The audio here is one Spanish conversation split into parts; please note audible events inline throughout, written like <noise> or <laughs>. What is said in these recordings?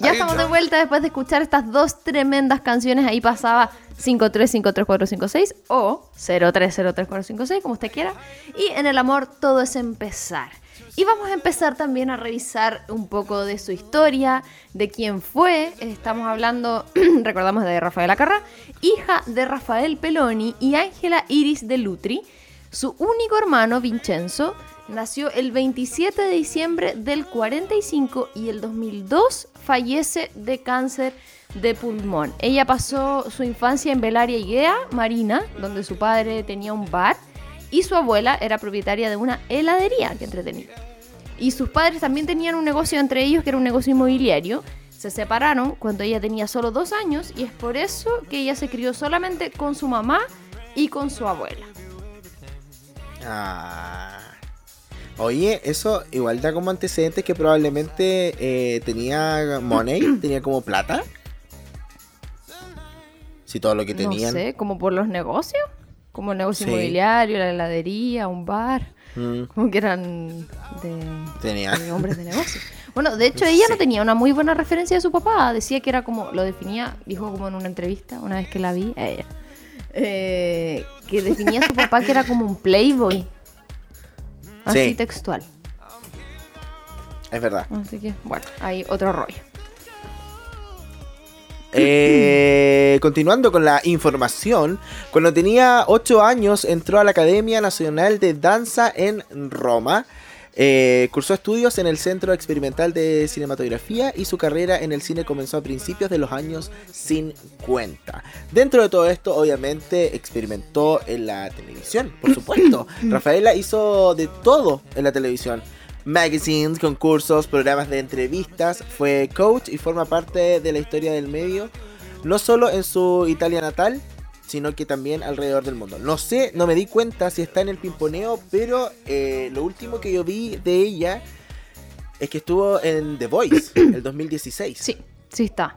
Ya estamos de vuelta después de escuchar estas dos tremendas canciones. Ahí pasaba 5303456 o 0303456, como usted quiera. Y en el amor todo es empezar. Y vamos a empezar también a revisar un poco de su historia, de quién fue. Estamos hablando, <clears throat> recordamos, de Rafaela Carrá, hija de Rafael Peloni y Ángela Iris de Lutri. Su único hermano, Vincenzo, nació el 27 de diciembre del 45 y el 2002 fallece de cáncer de pulmón. Ella pasó su infancia en Belaria Guea, Marina, donde su padre tenía un bar y su abuela era propietaria de una heladería que entretenía. Y sus padres también tenían un negocio entre ellos que era un negocio inmobiliario. Se separaron cuando ella tenía solo dos años y es por eso que ella se crió solamente con su mamá y con su abuela. Ah. Oye, eso igual da como antecedentes que probablemente eh, tenía money, <clears throat> tenía como plata. Si todo lo que tenían. No sé, como por los negocios. Como el negocio inmobiliario, la heladería, un bar. Mm. Como que eran de, hombres de negocio. Bueno, de hecho <laughs> ella no tenía una muy buena referencia de su papá. Decía que era como, lo definía, dijo como en una entrevista, una vez que la vi, ella, eh, que definía a su papá que era como un playboy. Así textual. Es verdad. Así que, bueno, hay otro rollo. Eh, continuando con la información, cuando tenía 8 años entró a la Academia Nacional de Danza en Roma. Eh, cursó estudios en el Centro Experimental de Cinematografía y su carrera en el cine comenzó a principios de los años 50. Dentro de todo esto, obviamente, experimentó en la televisión, por supuesto. <coughs> Rafaela hizo de todo en la televisión magazines, concursos, programas de entrevistas, fue coach y forma parte de la historia del medio, no solo en su Italia natal, sino que también alrededor del mundo. No sé, no me di cuenta si está en el pimponeo, pero eh, lo último que yo vi de ella es que estuvo en The Voice, <coughs> el 2016. Sí, sí está.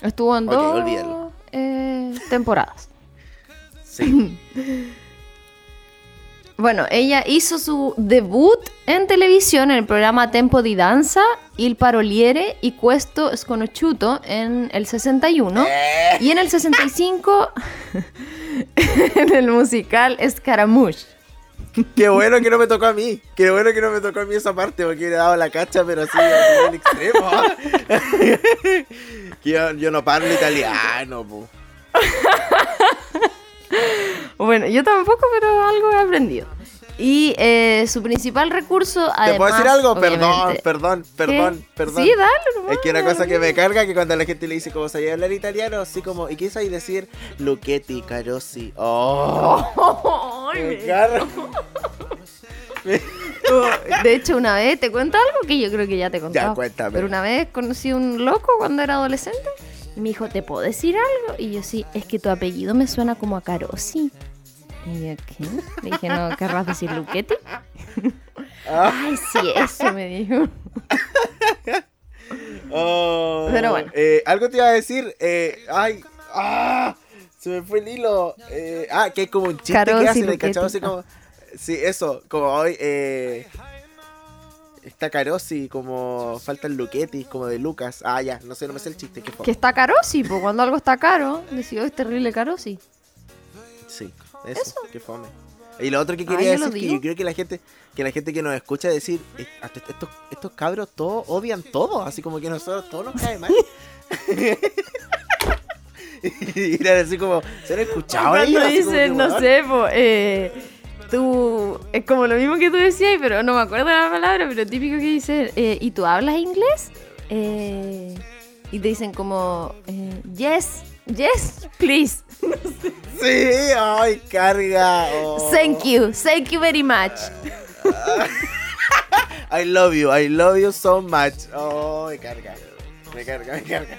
Estuvo en dos eh, temporadas. Sí. <laughs> Bueno, ella hizo su debut en televisión en el programa Tempo di Danza, Il Paroliere y Questo Sconosciuto en el 61 y en el 65 <laughs> en el musical Scaramouche. Qué bueno que no me tocó a mí. Qué bueno que no me tocó a mí esa parte porque he dado la cacha, pero así en extremo. <laughs> yo, yo, no parlo italiano, po. Bueno, yo tampoco, pero algo he aprendido. Y eh, su principal recurso, además... ¿Te puedo decir algo? Perdón, perdón, perdón, perdón. Sí, dale. es que una cosa que me carga que cuando la gente le dice cómo sabía hablar italiano, así como, ¿y qué sabes decir? Luchetti, Carosi. <laughs> ¡Oh! me carga. <laughs> De hecho, una vez, ¿te cuento algo? Que yo creo que ya te conté. Ya, cuéntame. Pero una vez conocí a un loco cuando era adolescente. Y me dijo, ¿te puedo decir algo? Y yo, sí, es que tu apellido me suena como a Carosi. Y yo, ¿qué? Le dije, no, ¿querrás decir Luquete? Ah. Ay, sí, eso me dijo. <laughs> Oh, Pero bueno. Eh, algo te iba a decir. Eh, ay, ah, se me fue el hilo. Eh, ah, que es como un chiste que hacen cachado así como. Sí, eso, como hoy. Eh, está Carosi, como falta el Luquetti, como de Lucas. Ah, ya, no sé, no me sé el chiste. Que está Carosi, pues cuando algo está caro, decía, es terrible Carosi. Sí. Eso, qué fome. Y lo otro que quería decir que yo creo que la gente que la gente que nos escucha decir estos, estos cabros todos odian todo, así como que nosotros todos nos cae mal. <laughs> y era así como, ¿se han escuchado Cuando dicen, no sé, eh, tú, es como lo mismo que tú decías, pero no me acuerdo la palabra, pero típico que dice, eh, ¿y tú hablas inglés? Eh, y te dicen como, eh, yes, yes, please. <laughs> Sí, ay, carga. Oh. Thank you, thank you very much. <laughs> I love you, I love you so much. Oh, me carga. Me carga, me carga.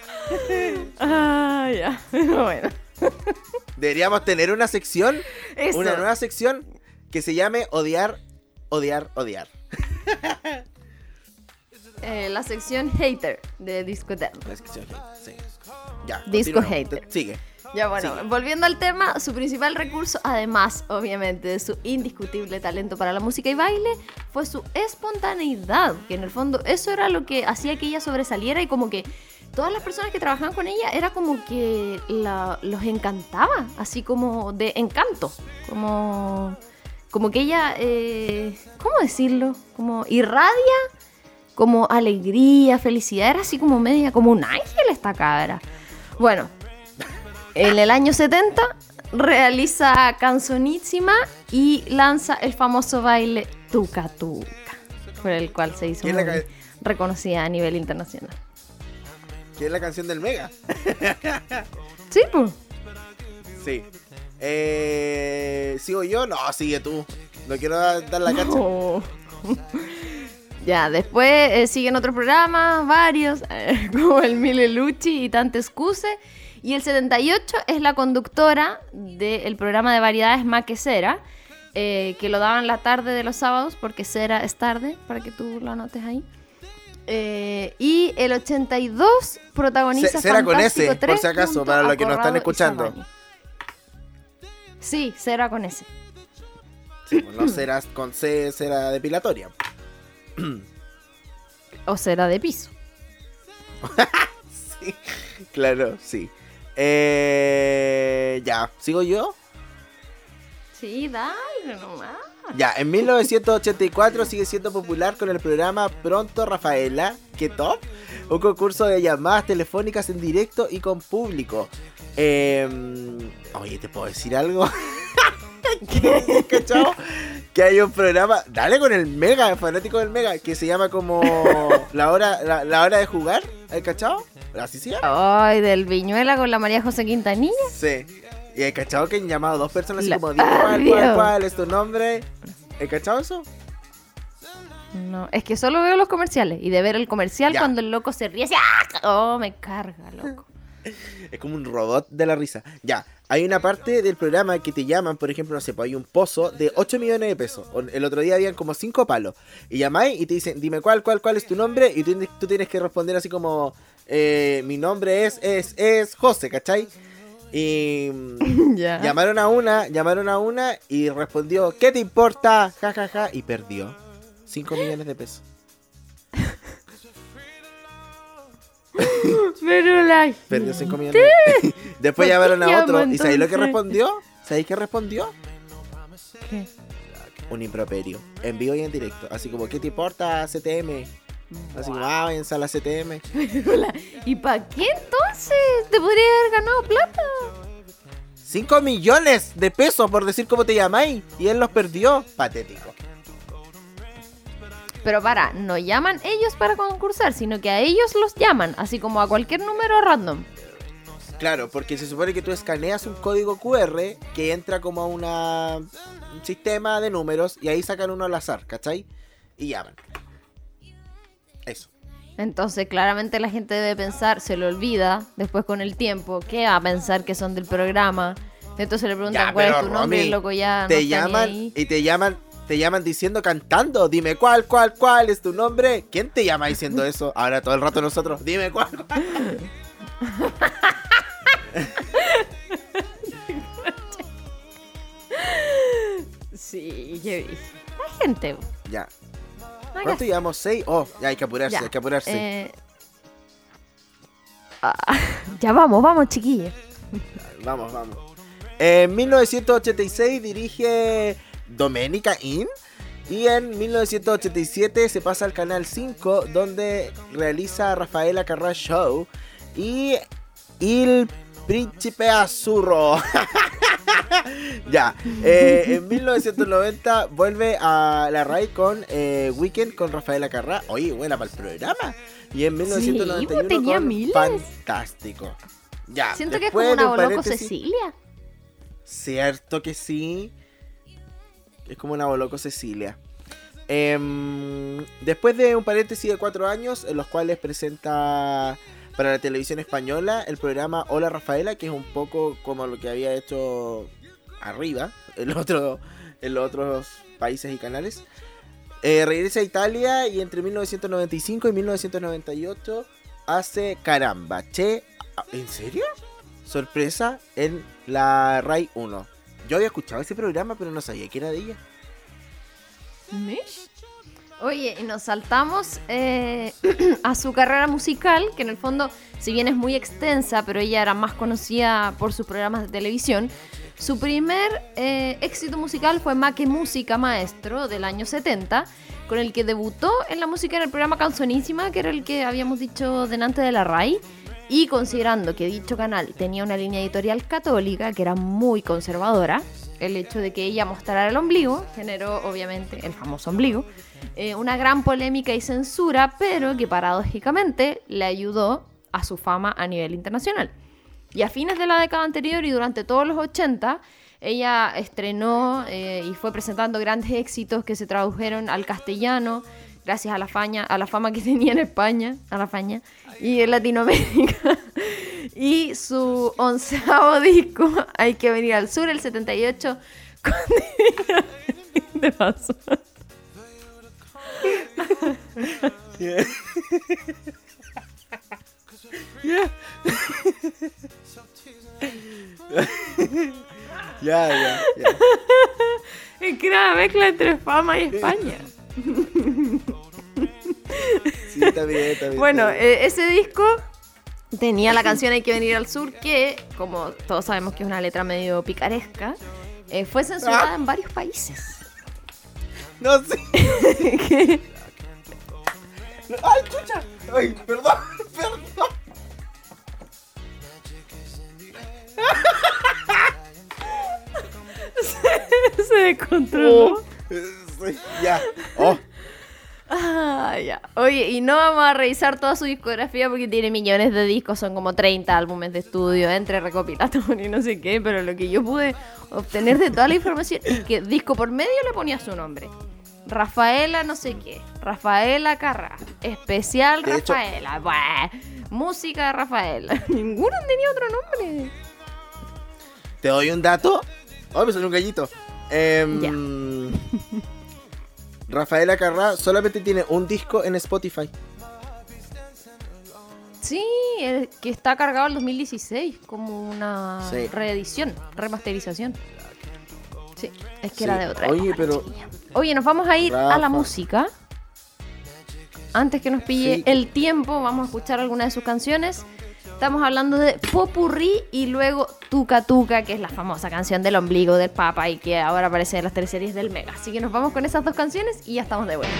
Ah, ya. <laughs> Bueno. Deberíamos tener una sección, una nueva sección que se llame odiar, odiar, odiar. <laughs> Eh, la sección hater de Disco Eterno. La sección hater, sí. Ya. Disco hater. Sigue. Ya bueno, Sigue. volviendo al tema, su principal recurso, además, obviamente, de su indiscutible talento para la música y baile, fue su espontaneidad, que en el fondo eso era lo que hacía que ella sobresaliera y como que todas las personas que trabajaban con ella era como que la- los encantaba, así como de encanto, como, como que ella, eh, ¿cómo decirlo? Como irradia como alegría, felicidad, era así como media, como un ángel esta cabra. Bueno, en el año 70 realiza Canzonísima y lanza el famoso baile Tuca Tuca, por el cual se hizo ¿Quién la muy reconocida a nivel internacional. Que es la canción del Mega. Sí, pues. Sí. Eh, ¿Sigo yo? No, sigue tú. No quiero dar dar la cacha. <laughs> Ya, después eh, siguen otros programas, varios, <laughs> eh, como el Mille Lucci y Tante Excuse. Y el 78 es la conductora del programa de variedades Más que Cera, eh, que lo daban la tarde de los sábados, porque Cera es tarde, para que tú lo anotes ahí. Eh, y el 82 protagoniza Ce- Cera con S, por 3 si acaso, para los que nos están escuchando. Sí, Cera con S. Sí, pues, no serás con C, será depilatoria. O Cera de piso. <laughs> Sí, claro, sí. Eh, ya, ¿sigo yo? Sí, dale nomás. Ya, en 1984 sigue siendo popular con el programa Pronto Rafaela, que top, un concurso de llamadas telefónicas en directo y con público. Eh, oye, ¿te puedo decir algo? <laughs> ¿Qué? Que hay un programa, dale con el Mega, fanático del Mega, que se llama como la hora, la, la hora de jugar, ¿hay cachao? ¿Así se llama? Ay, del Viñuela con la María José Quintanilla. Sí. Y el cachado que han llamado dos personas así como, dime cuál, cuál, Adiós. cuál es tu nombre. ¿El cachado eso? No, es que solo veo los comerciales. Y de ver el comercial Ya. cuando el loco se ríe así. ¡ah! Oh, me carga, loco. <laughs> Es como un robot de la risa. Ya, hay una parte del programa que te llaman, por ejemplo, no sé, pues hay un pozo de 8 millones de pesos. El otro día habían como 5 palos. Y llamáis y te dicen, dime cuál, cuál, cuál es tu nombre. Y tú, tienes- tú tienes que responder así como, eh, mi nombre es, es, es José, ¿cachai? Y <laughs> llamaron a una, llamaron a una y respondió, ¿qué te importa? Ja, ja, ja. Y perdió 5 millones de pesos. <laughs> Pero la. Perdió 5 millones. <laughs> Después ¿Por qué llamaron a otro. ¿Y sabéis lo que respondió? ¿Sabéis qué respondió? ¿Qué? Un improperio. En vivo y en directo. Así como, ¿qué te importa CTM? Así como, ah, váyanse a la CTM. ¿Y para qué entonces? ¿Te podría haber ganado plata? 5 millones de pesos por decir cómo te llamáis. Y él los perdió. Patético. Pero para, no llaman ellos para concursar, sino que a ellos los llaman, así como a cualquier número random. Claro, porque se supone que tú escaneas un código QR que entra como a una, un sistema de números y ahí sacan uno al azar, ¿cachai? Y llaman. Entonces, claramente la gente debe pensar, se le olvida después con el tiempo, que va a pensar que son del programa. Entonces le preguntan Ya, cuál es tu nombre Romy, loco ya te llaman ahí. y te llaman, te llaman diciendo cantando, dime cuál, cuál, cuál es tu nombre. ¿Quién te llama diciendo eso? Ahora todo el rato nosotros, dime cuál. cuál. <laughs> Sí, yo gente. Ya. ¿Cuánto llevamos? ¿Seis? Oh, ya hay que apurarse, Ya, hay que apurarse. eh, ah, <laughs> ya vamos, vamos, chiquillos. <laughs> Vamos, vamos. En 1986 dirige Domenica In. Y en 1987 se pasa al canal 5 donde realiza Rafaela Carrá Show y El Príncipe Azurro. <laughs> ya, eh, en 1990 vuelve a la RAI con eh, Weekend con Rafaela Carrá. Oye, buena para el programa. Y en 1991 pues, tenía con miles. Fantástico. Ya, Siento que es como una Boloco Cecilia. Cierto que sí. Es como una boloco Cecilia. Em, después de un paréntesis de cuatro años, en los cuales presenta para la televisión española el programa Hola Rafaela, que es un poco como lo que había hecho arriba, en, otro, en los otros países y canales. Eh, regresa a Italia y entre 1995 y 1998 hace Caramba. Che, ¿en serio? sorpresa en la RAI 1. Yo había escuchado ese programa, pero no sabía que era de ella. ¿Mish? Oye, y nos saltamos eh, <clears throat> a su carrera musical, que en el fondo, si bien es muy extensa, pero ella era más conocida por sus programas de televisión. Su primer eh, éxito musical fue Maque Música Maestro del año 70, con el que debutó en la música en el programa Canzonísima, que era el que habíamos dicho delante de la RAI. Y considerando que dicho canal tenía una línea editorial católica que era muy conservadora, el hecho de que ella mostrara el ombligo generó obviamente el famoso ombligo, eh, una gran polémica y censura, pero que paradójicamente le ayudó a su fama a nivel internacional. Y a fines de la década anterior y durante todos los 80, ella estrenó eh, y fue presentando grandes éxitos que se tradujeron al castellano, gracias a la, faña, a la fama que <laughs> tenía en España, a la faña, y en Latinoamérica. <laughs> y su onceavo disco, Hay que venir al sur, el 78, <laughs> con de paso. <laughs> Ya, ya, ya. <laughs> Es que era una mezcla entre fama y España. Sí, está bien, está bien. Bueno, está bien. eh, ese disco tenía la canción Hay que venir al sur, que, como todos sabemos que es una letra medio picaresca, eh, fue censurada Ah. en varios países. <laughs> No sé. ¡Ay, chucha! ¡Ay, perdón! <laughs> ¡Perdón! Se descontroló. Oh, eh, sí, ya. Oh, Ah, ya. Oye, y no vamos a revisar toda su discografía porque tiene millones de discos, son como 30 álbumes de estudio, entre recopilatorio y no sé qué, pero lo que yo pude obtener de toda la información es que disco por medio le ponía su nombre. Rafaela no sé qué, Rafaela Carrá, especial De hecho- Rafaela, buah, música de Rafaela. <laughs> Ninguno tenía otro nombre. ¿te doy un dato? Oh, me salió un gallito. Em, <laughs> Rafaela Carrá solamente tiene un disco en Spotify. Sí, el que está cargado el 2016 como una Sí. reedición, remasterización. Sí, es que Sí. era de otra Oye, época, pero-. Oye, nos vamos a ir a la música. Antes que nos pille Sí. el tiempo, vamos a escuchar alguna de sus canciones. Estamos hablando de Popurrí y luego Tuca Tuca, que es la famosa canción del ombligo del Papa y que ahora aparece en las tres del Mega. Así que nos vamos con esas dos canciones y ya estamos de vuelta.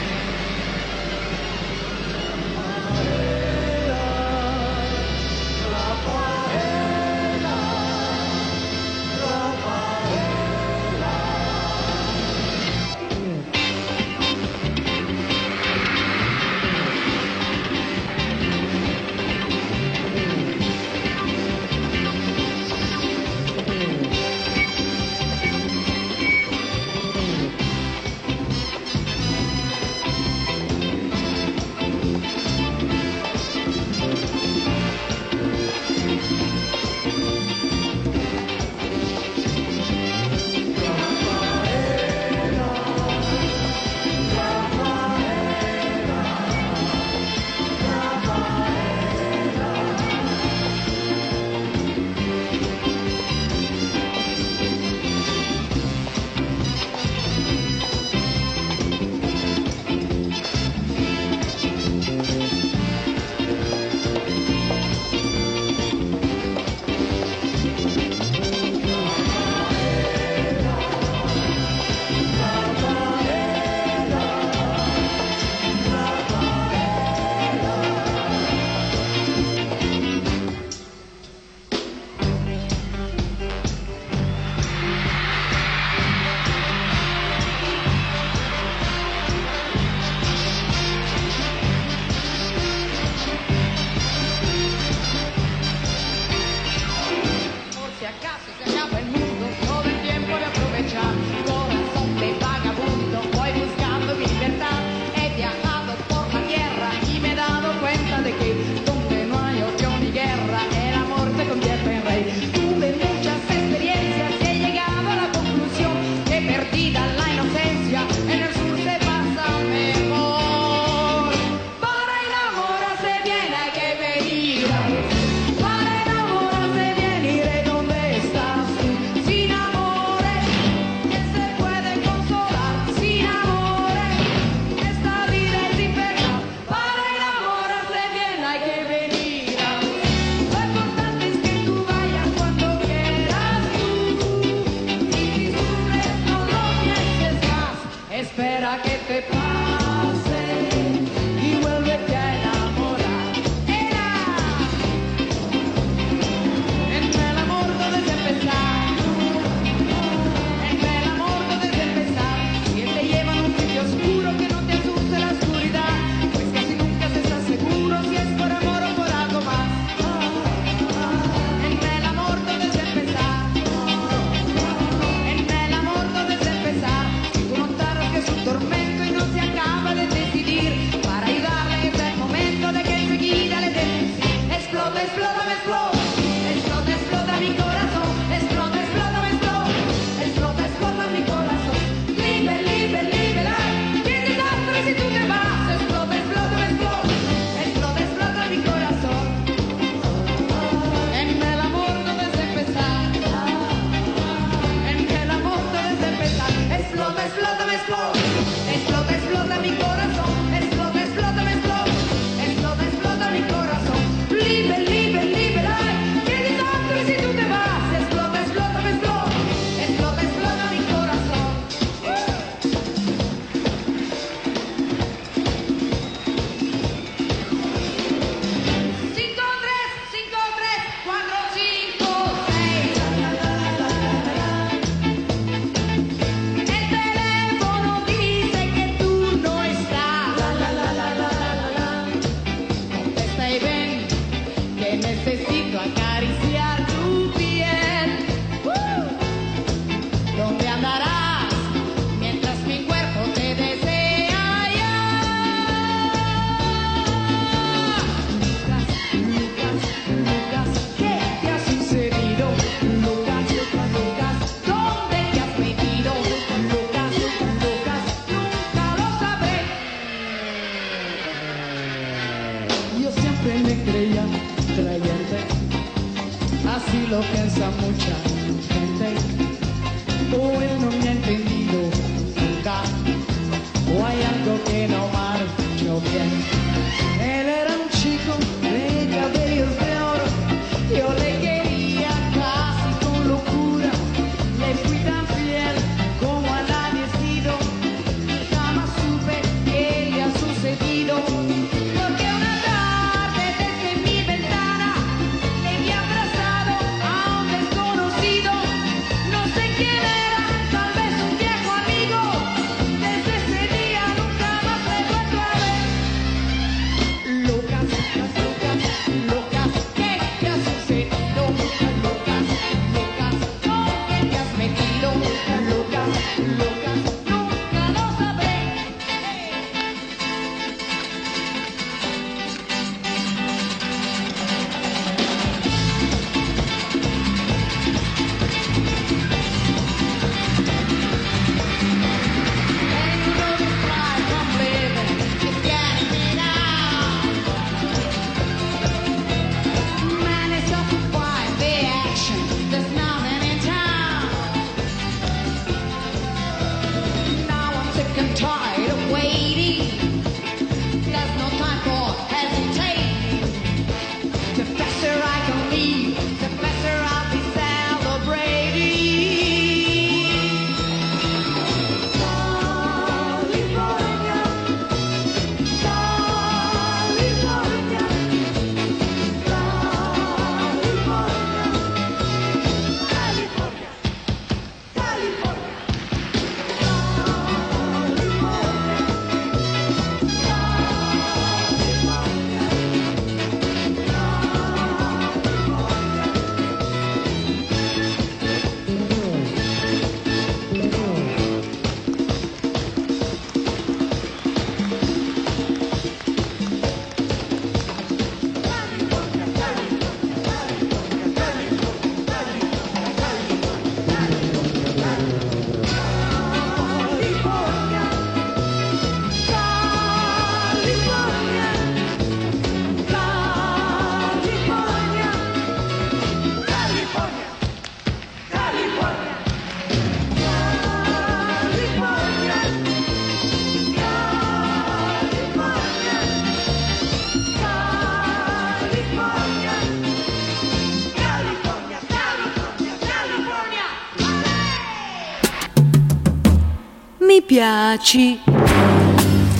Piaci.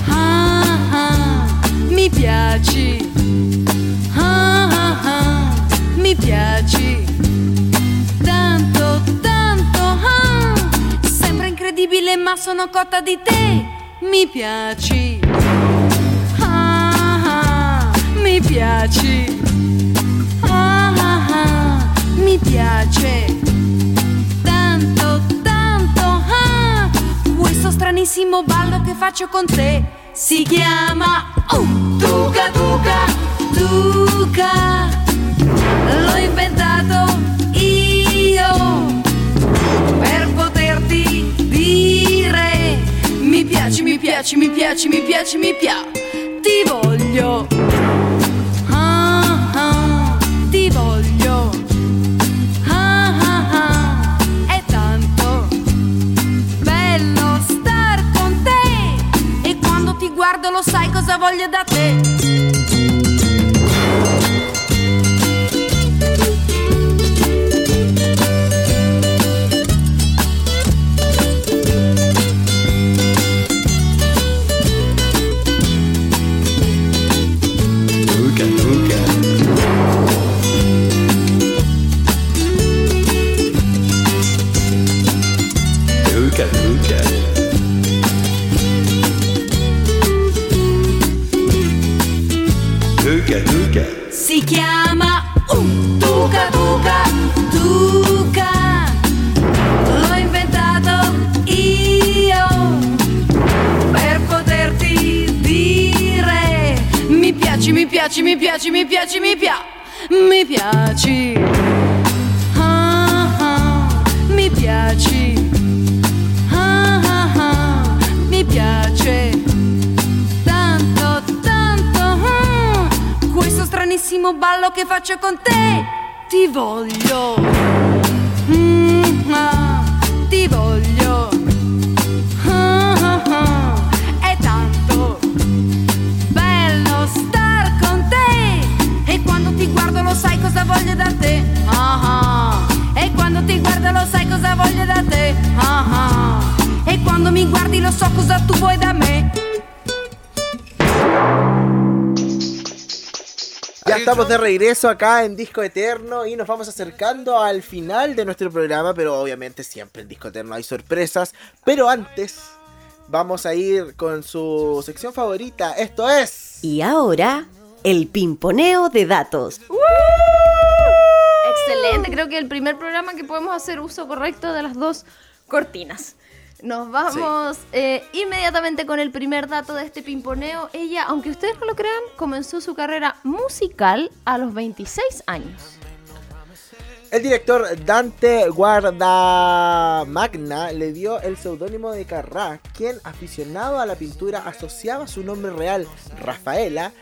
Ah, ah, mi piaci. Ah, ah, ah, mi piaci. Tanto, tanto, ah, sembra incredibile ma sono cotta di te. Mi piaci. Ah, ah, mi piaci. Ah, ah, ah, mi piace. Stranissimo ballo che faccio con te si chiama uh, Tuca Tuca Tuca L'ho inventato io per poterti dire mi piaci, mi piaci, mi piaci, mi piaci, mi piaci, ti voglio. Guardo lo sai cosa voglio da te. Piaci, mi piaci, mi piaci. Ah, ah. Ah, mi piace tanto, tanto. Questo stranissimo ballo che faccio con te, ti voglio. Estamos de regreso acá en Disco Eterno y nos vamos acercando al final de nuestro programa, pero obviamente siempre en Disco Eterno hay sorpresas. Pero antes vamos a ir con su sección favorita, esto es... Y ahora, el pimponeo de datos. Excelente, creo que el primer programa que podemos hacer uso correcto de las dos cortinas. Nos vamos eh, inmediatamente con el primer dato de este pimponeo. Ella, aunque ustedes no lo crean, comenzó su carrera musical a los 26 años. El director Dante Guardamagna le dio el seudónimo de Carrá, quien aficionado a la pintura asociaba su nombre real, Rafaela,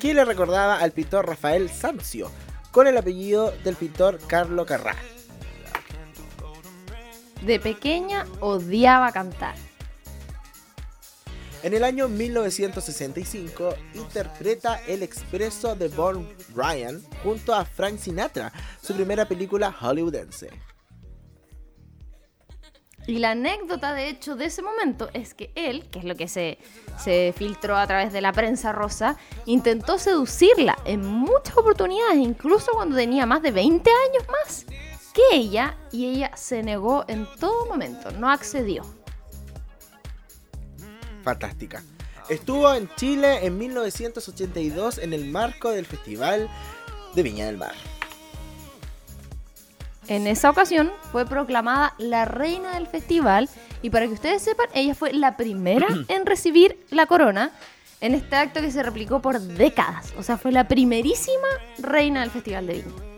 que le recordaba al pintor Rafael Sanzio, con el apellido del pintor Carlo Carrá. De pequeña odiaba cantar. En el año 1965 interpreta El Expreso de Von Ryan junto a Frank Sinatra, su primera película hollywoodense. Y la anécdota, de hecho, de ese momento es que él, que es lo que se, se filtró a través de la prensa rosa, intentó seducirla en muchas oportunidades, incluso cuando tenía más de 20 años más que ella, y ella se negó en todo momento, no accedió. Fantástica. Estuvo en Chile en 1982 en el marco del Festival de Viña del Mar. En esa ocasión fue proclamada la reina del festival y para que ustedes sepan, ella fue la primera <clears throat> en recibir la corona en este acto que se replicó por décadas. O sea, fue la primerísima reina del Festival de Viña.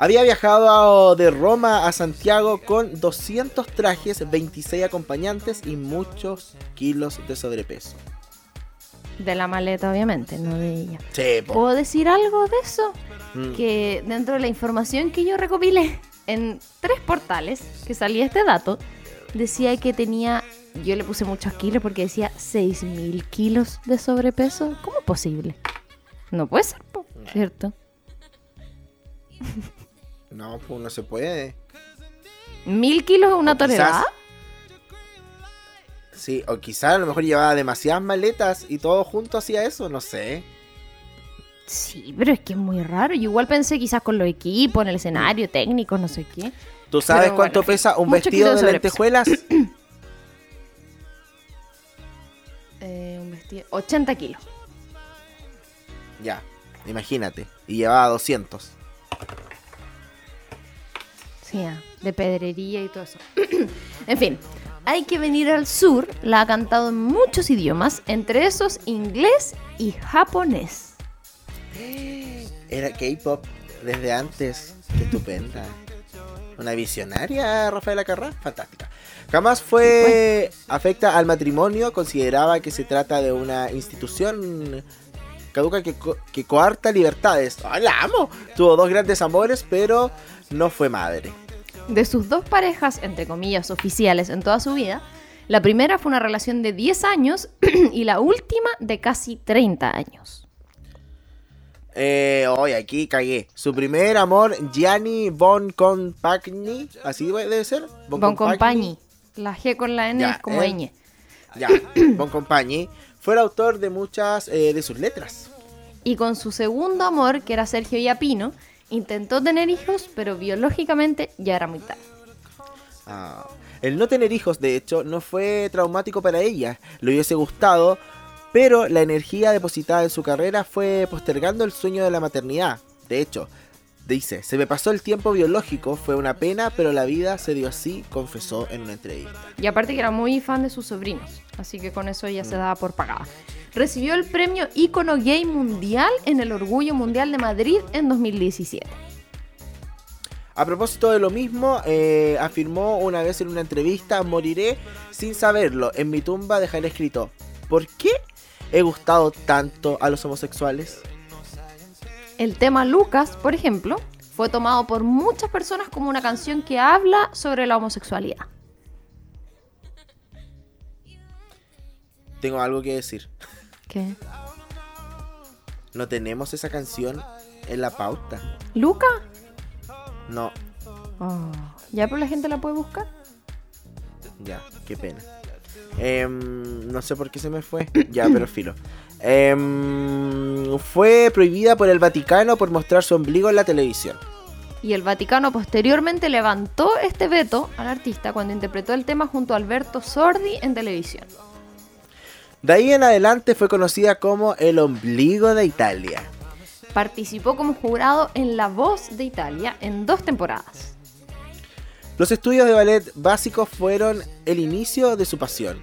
Había viajado de Roma a Santiago con 200 trajes, 26 acompañantes y muchos kilos de sobrepeso. De la maleta, obviamente, no de ella. Sí, po. ¿Puedo decir algo de eso? Mm. Que dentro de la información que yo recopilé en tres portales que salía este dato, decía que tenía, yo le puse muchos kilos porque decía 6.000 kilos de sobrepeso. ¿Cómo es posible? No puede ser, po, ¿cierto? <laughs> No, pues no se puede. ¿Mil kilos una O quizás- tonelada? Sí, o quizás a lo mejor llevaba demasiadas maletas y todo junto hacía eso, no sé. Sí, pero es que es muy raro. Yo igual pensé quizás con los equipos, en el escenario, técnico, no sé qué. ¿Tú sabes Pero cuánto bueno, pesa un mucho vestido de lentejuelas? <clears throat> Eh, un vestido. 80 kilos. ya, imagínate. Y llevaba 200. Sí, de pedrería y todo eso. <clears throat> en fin, hay que venir al sur. La ha cantado en muchos idiomas, entre esos inglés y japonés. Era K-pop desde antes. Qué estupenda. Una visionaria, Rafaela Carrá. Fantástica. Jamás fue afecta al matrimonio. Consideraba que se trata de una institución caduca que, co- que coarta libertades. ¡Ay, la amo! Tuvo dos grandes amores, pero no fue madre. De sus dos parejas, entre comillas, oficiales en toda su vida, la primera fue una relación de 10 años <clears throat> y la última de casi 30 años. Eh, hoy aquí cagué. Su primer amor, Gianni Von Compagni. ¿Así debe ser? Bon Compagni. La G con la N Ya, es como él- ñ. Ya, <clears throat> Bon Compagni. Fue el autor de muchas eh, de sus letras. Y con su segundo amor, que era Sergio Yapino, intentó tener hijos, pero biológicamente ya era muy tarde. Ah, El no tener hijos, de hecho, no fue traumático para ella. Le hubiese gustado, pero la energía depositada en su carrera fue postergando el sueño de la maternidad. De hecho, dice, se me pasó el tiempo biológico, fue una pena, pero la vida se dio así, confesó en una entrevista. Y aparte que era muy fan de sus sobrinos, así que con eso ella se daba por pagada. Recibió el premio Ícono Gay Mundial en el Orgullo Mundial de Madrid en 2017. A propósito de lo mismo, eh, afirmó una vez en una entrevista, moriré sin saberlo, en mi tumba dejaré escrito, ¿por qué he gustado tanto a los homosexuales? El tema Lucas, por ejemplo, fue tomado por muchas personas como una canción que habla sobre la homosexualidad. Tengo algo que decir. ¿Qué? No tenemos esa canción en la pauta. ¿Luca? No, Oh, ¿Ya pero la gente la puede buscar? ya, qué pena. Em, no sé por qué se me fue. <coughs> Ya, pero filo. Em, fue prohibida por el Vaticano por mostrar su ombligo en la televisión. Y el Vaticano posteriormente levantó este veto al artista cuando interpretó el tema junto a Alberto Sordi en televisión. De ahí en adelante fue conocida como el ombligo de Italia. Participó como jurado en La Voz de Italia en dos temporadas. Los estudios de ballet básicos fueron el inicio de su pasión.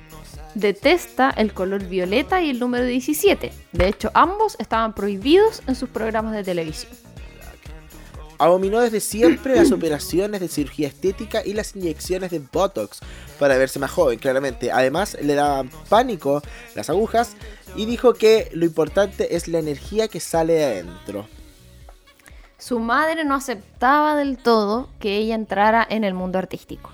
Detesta el color violeta y el número 17. De hecho, ambos estaban prohibidos en sus programas de televisión. Abominó desde siempre las <coughs> operaciones de cirugía estética y las inyecciones de Botox para verse más joven, claramente. Además, le daban pánico las agujas y dijo que lo importante es la energía que sale de adentro. Su madre no aceptaba del todo que ella entrara en el mundo artístico.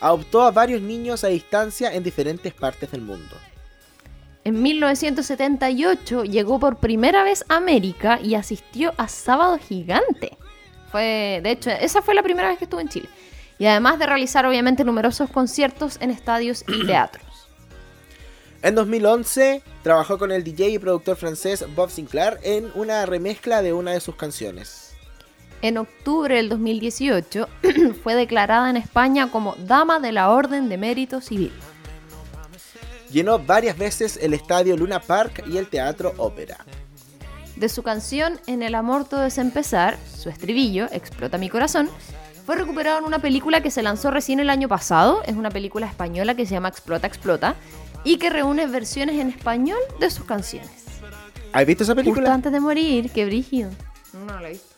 Adoptó a varios niños a distancia en diferentes partes del mundo. En 1978 llegó por primera vez a América y asistió a Sábado Gigante. Fue, de hecho, esa fue la primera vez que estuvo en Chile. Y además de realizar obviamente numerosos conciertos en estadios y <clears throat> teatros. En 2011 trabajó con el DJ y productor francés Bob Sinclair en una remezcla de una de sus canciones. En octubre del 2018 <clears throat> fue declarada en España como Dama de la Orden de Mérito Civil. Llenó varias veces el estadio Luna Park y el Teatro Ópera. De su canción En el amor todo es empezar, su estribillo, Explota mi corazón, fue recuperado en una película que se lanzó recién el año pasado. Es una película española que se llama Explota, Explota y que reúne versiones en español de sus canciones. ¿Has visto esa Justo película? antes de morir, qué brígido. No, no la he visto.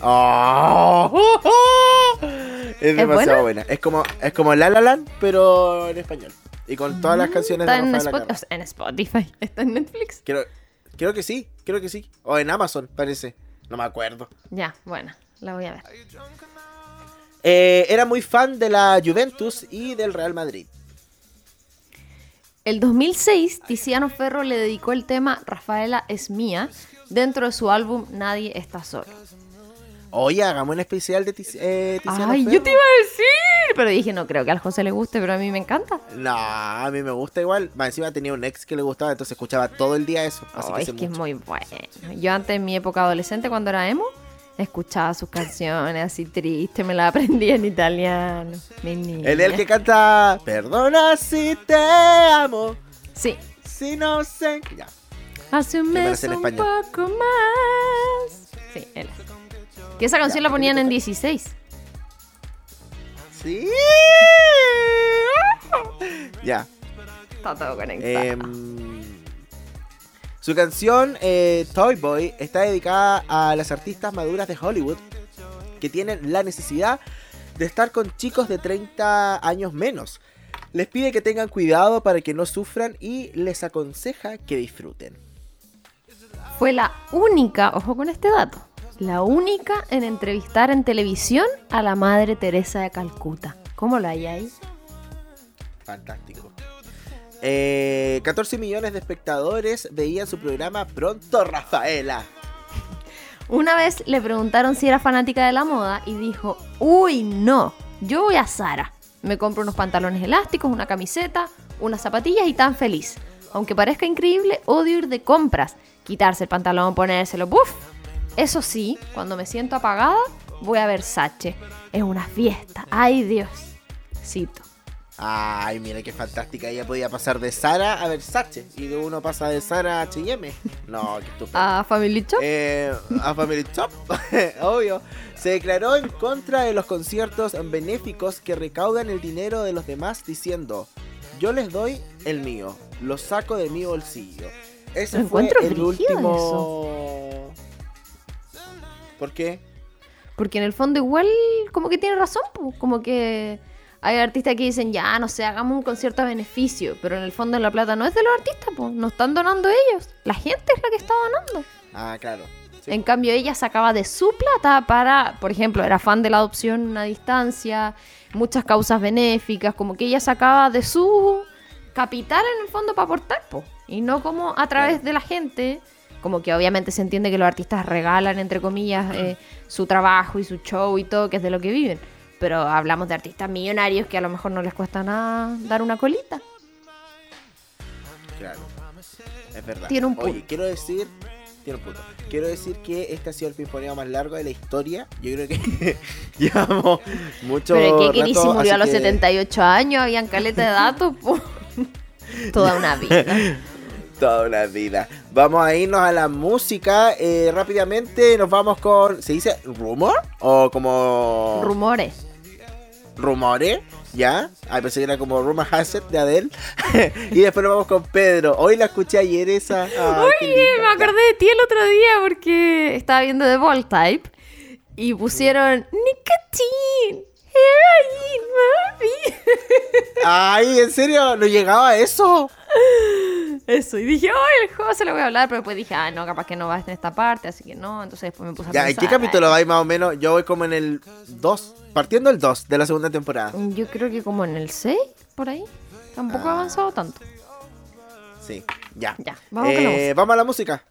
<laughs> ¡Oh! Es demasiado buena? Es como, es como La La Land, pero en español. Y con todas las canciones Está de en, Rafael Spot- Acarra. o sea, en Spotify. <laughs> Está en Netflix. Creo, creo que sí, creo que sí. O en Amazon, parece. No me acuerdo. Ya, bueno, la voy a ver. Eh, era muy fan de la Juventus y del Real Madrid. El 2006, Tiziano Ferro le dedicó el tema Rafaela es mía dentro de su álbum Nadie está solo. Oye, hagamos un especial de Tiz- eh, Ay, Ferro. yo te iba a decir, pero dije, no creo que al José le guste, pero a mí me encanta. No, a mí me gusta igual. Más encima tenía un ex que le gustaba, entonces escuchaba todo el día eso. Así Oh, que es que es muy bueno. Yo antes en mi época adolescente, cuando era emo, escuchaba sus canciones así tristes, me las aprendí en italiano. Mi niña. Él es el que canta Perdona si te amo, Sí, si no sé. Ya. hace un mes un poco más. Sí, él. Que esa canción la ponían ¿qué en te 16. Sí. ya. Está todo conectado. Em, su canción eh, Toy Boy está dedicada a las artistas maduras de Hollywood que tienen la necesidad de estar con chicos de 30 años menos. Les pide que tengan cuidado para que no sufran y les aconseja que disfruten. Fue la única, ojo con este dato, la única en entrevistar en televisión a la Madre Teresa de Calcuta. ¿Cómo la hay ahí? Fantástico. Eh, 14 millones de espectadores veían su programa Pronto Rafaela. Una vez le preguntaron si era fanática de la moda y dijo, uy, no, yo voy a Sara. Me compro unos pantalones elásticos, una camiseta, unas zapatillas y tan feliz. Aunque parezca increíble, odio ir de compras, quitarse el pantalón, ponérselo, ¡buf! Eso sí, cuando me siento apagada, voy a ver Sache. Es una fiesta, ay Dios. Cito. Ay, mira qué fantástica. Ella podía pasar de Sara a Versace. Y de uno pasa de Sara a H&M. No, qué estúpido. A Family Shop. Eh, a Family Shop, <laughs> obvio. Se declaró en contra de los conciertos benéficos que recaudan el dinero de los demás diciendo, yo les doy el mío, lo saco de mi bolsillo. Ese Lo fue encuentro el último... ¿Por qué? Porque en el fondo igual como que tiene razón, como que hay artistas que dicen, ya, no sé, hagamos un concierto a beneficio, pero en el fondo la plata no es de los artistas, pues, no están donando ellos, la gente es la que está donando. Ah, claro. Sí. En cambio, ella sacaba de su plata para, por ejemplo, era fan de la adopción a distancia, muchas causas benéficas, como que ella sacaba de su capital en el fondo para aportar, po. y no como a través Claro. de la gente, como que obviamente se entiende que los artistas regalan, entre comillas, eh, su trabajo y su show y todo, que es de lo que viven. Pero hablamos de artistas millonarios que a lo mejor no les cuesta nada dar una colita. Claro. Es verdad. Tiene un Oye, punto. quiero decir. Tiene un punto. Quiero decir que este ha sido el pimponeo más largo de la historia. Yo creo que <laughs> llevamos mucho. Pero que rato, murió a los que- 78 años, habían caleta de datos, po. <laughs> Toda una vida. <laughs> Toda una vida. Vamos a irnos a la música. eh, rápidamente nos vamos con. ¿Se dice rumor? ¿O como. Rumores. rumores? ¿Ya? Ay, pensé que era como Rumor It de Adele. <laughs> y después nos vamos con Pedro. Hoy la escuché ayer esa. Qué Oye, me acordé de ti el otro día porque estaba viendo The Ball Type y pusieron Nicotine, Heroin, Murphy. <laughs> Ay, ¿en serio? ¿No llegaba a eso? Eso, y dije, oh, el juego se lo voy a hablar, pero después dije, ah, no, capaz que no va en esta parte, así que no, entonces después me puse a Ya, ¿en pensar. qué capítulo vais más o menos? Yo voy como en el 2. Partiendo el 2 de la segunda temporada. ay, Yo creo que como en el 6, por ahí. Tampoco ha Ah. avanzado tanto. Sí, ya. Ya, vamos con la Eh, música. Vamos a la música.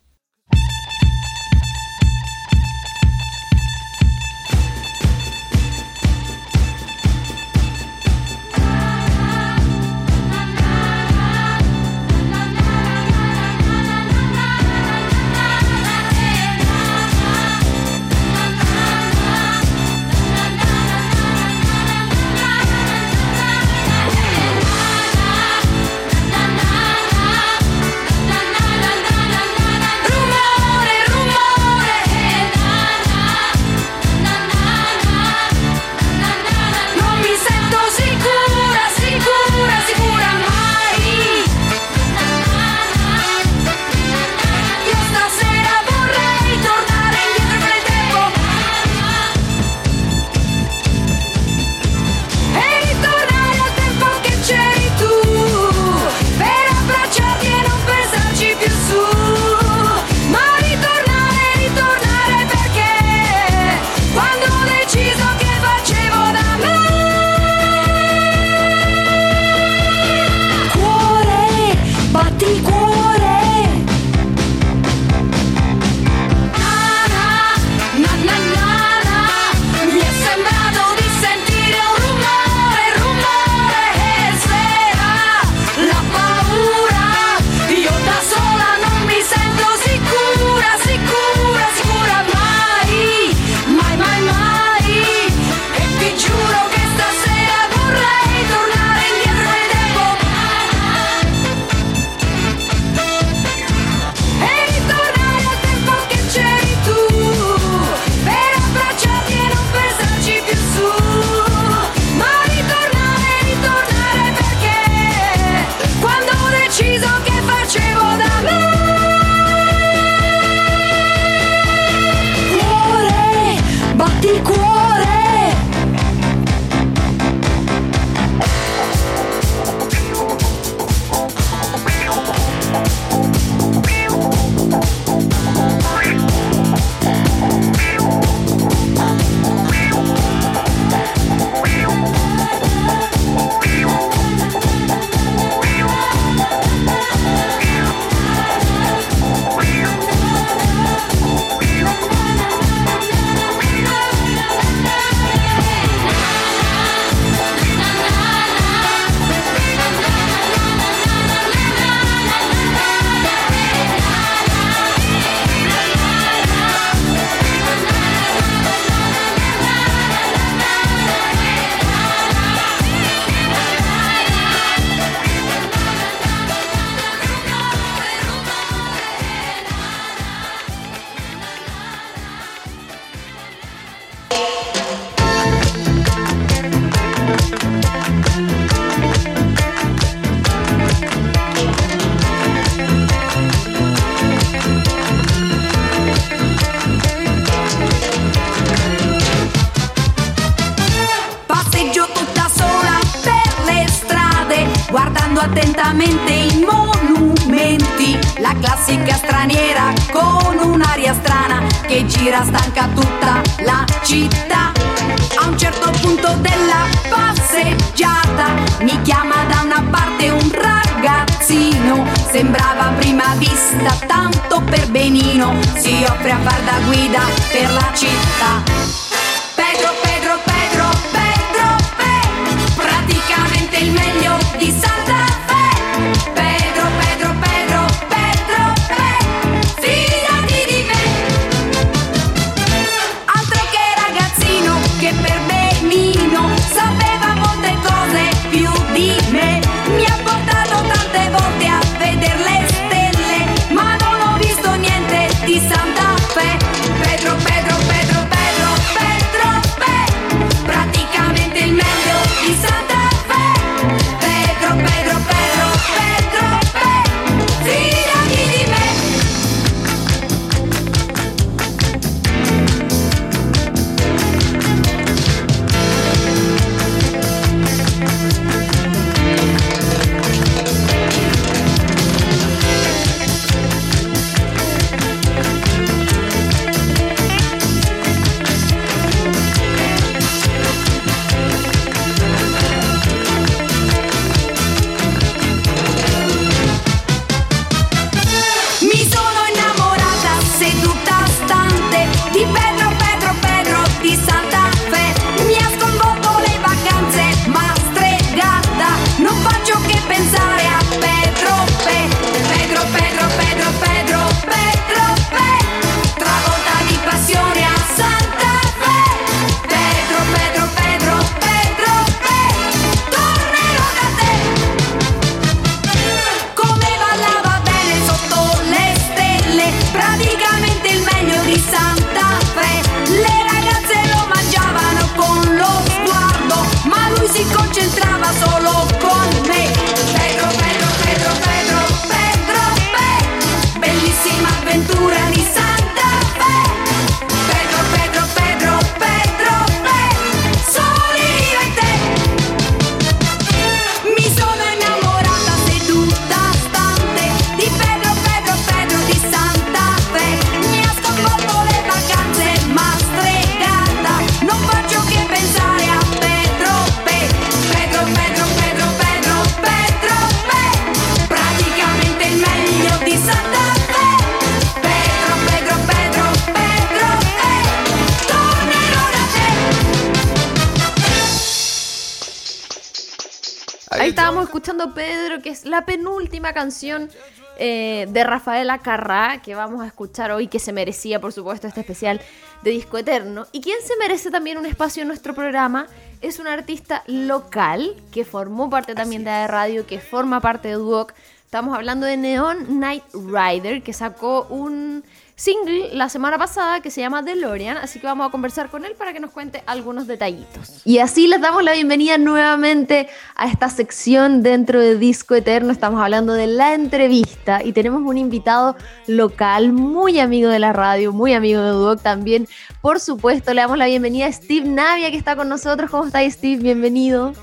Canción eh, de Rafaela Carrá que vamos a escuchar hoy, que se merecía, por supuesto, este especial de Disco Eterno. Y quien se merece también un espacio en nuestro programa es un artista local que formó parte también de radio, que forma parte de Duoc. Estamos hablando de Neon Night Rider, que sacó un single la semana pasada que se llama DeLorean, así que vamos a conversar con él para que nos cuente algunos detallitos. Y así les damos la bienvenida nuevamente a esta sección dentro de Disco Eterno. Estamos hablando de la entrevista y tenemos un invitado local, muy amigo de la radio, muy amigo de Duoc también. Por supuesto, le damos la bienvenida a Steve Navia que está con nosotros. ¿Cómo está Steve? Bienvenido.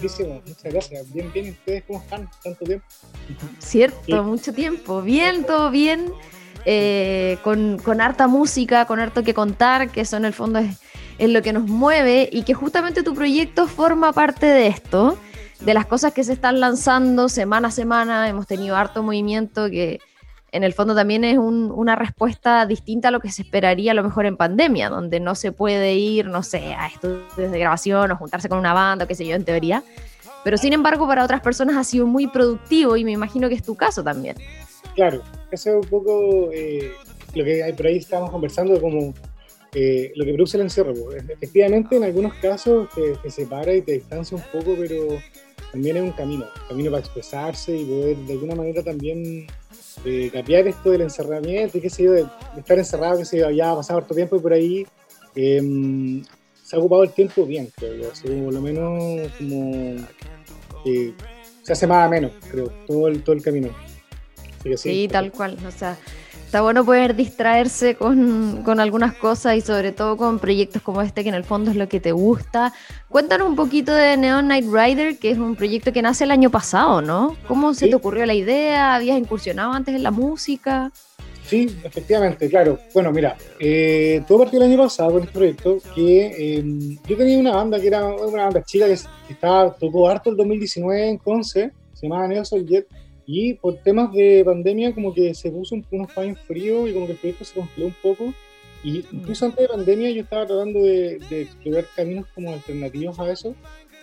Muchas gracias. Bien, bien. ¿Ustedes cómo están? Tanto tiempo. Cierto, Sí. mucho tiempo. Bien, todo bien. Eh, con, con harta música, con harto que contar, que eso en el fondo es, lo que nos mueve y que justamente tu proyecto forma parte de esto, de las cosas que se están lanzando semana a semana. Hemos tenido harto movimiento que en el fondo también es un- una respuesta distinta a lo que se esperaría a lo mejor en pandemia, donde no se puede ir, no sé, a estudios de grabación o juntarse con una banda, o qué sé yo, en teoría. Pero sin embargo, para otras personas ha sido muy productivo y me imagino que es tu caso también. Claro, eso es un poco eh, lo que por ahí estábamos conversando, como eh, lo que produce el encierro. Efectivamente, en algunos casos te, separa y te distancia un poco, pero también es un camino, camino para expresarse y poder de alguna manera también eh, cambiar esto del encerramiento y qué sé yo, de, estar encerrado, qué sé yo, ya ha pasado harto tiempo y por ahí eh, se ha ocupado el tiempo bien, creo yo, como por lo menos como eh, se hace más a menos, creo, todo el, todo el camino. Sí, tal cual. O sea, Está bueno poder distraerse con, con algunas cosas y sobre todo con proyectos como este que en el fondo es lo que te gusta. Cuéntanos un poquito de Neon Knight Rider, que es un proyecto que nace el año pasado, ¿no? ¿Cómo se Sí. te ocurrió la idea? ¿Habías incursionado antes en la música? Sí, efectivamente, claro. Bueno, mira, eh, todo partió el año pasado con este proyecto que eh, yo tenía una banda que era una banda chica que, que estaba, tocó harto el 2019 en Conce, se llamaba Neo Soul Jet, y por temas de pandemia como que se puso un- unos paños fríos y como que el proyecto se congeló un poco. Y incluso antes de pandemia yo estaba tratando de, de explorar caminos como alternativos a eso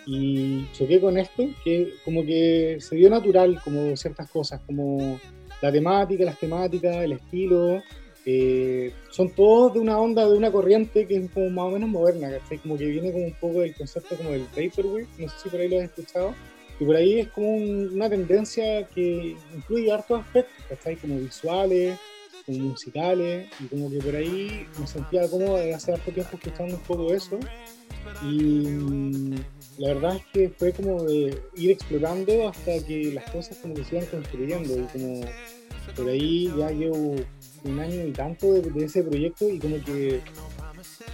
y choqué con esto, que como que se dio natural como ciertas cosas, como la temática, las temáticas, el estilo, eh, son todos de una onda, de una corriente que es como más o menos moderna, ¿cachai? Como que viene como un poco del concepto como del Vaporwave, no sé si por ahí lo has escuchado, y por ahí es como un- una tendencia que incluye hartos aspectos. Como visuales, como musicales, y como que por ahí me sentía cómodo de hace harto tiempo escuchando un poco eso, y la verdad es que fue como de ir explorando hasta que las cosas como que se iban construyendo, y como por ahí ya llevo un año y tanto de ese proyecto y como que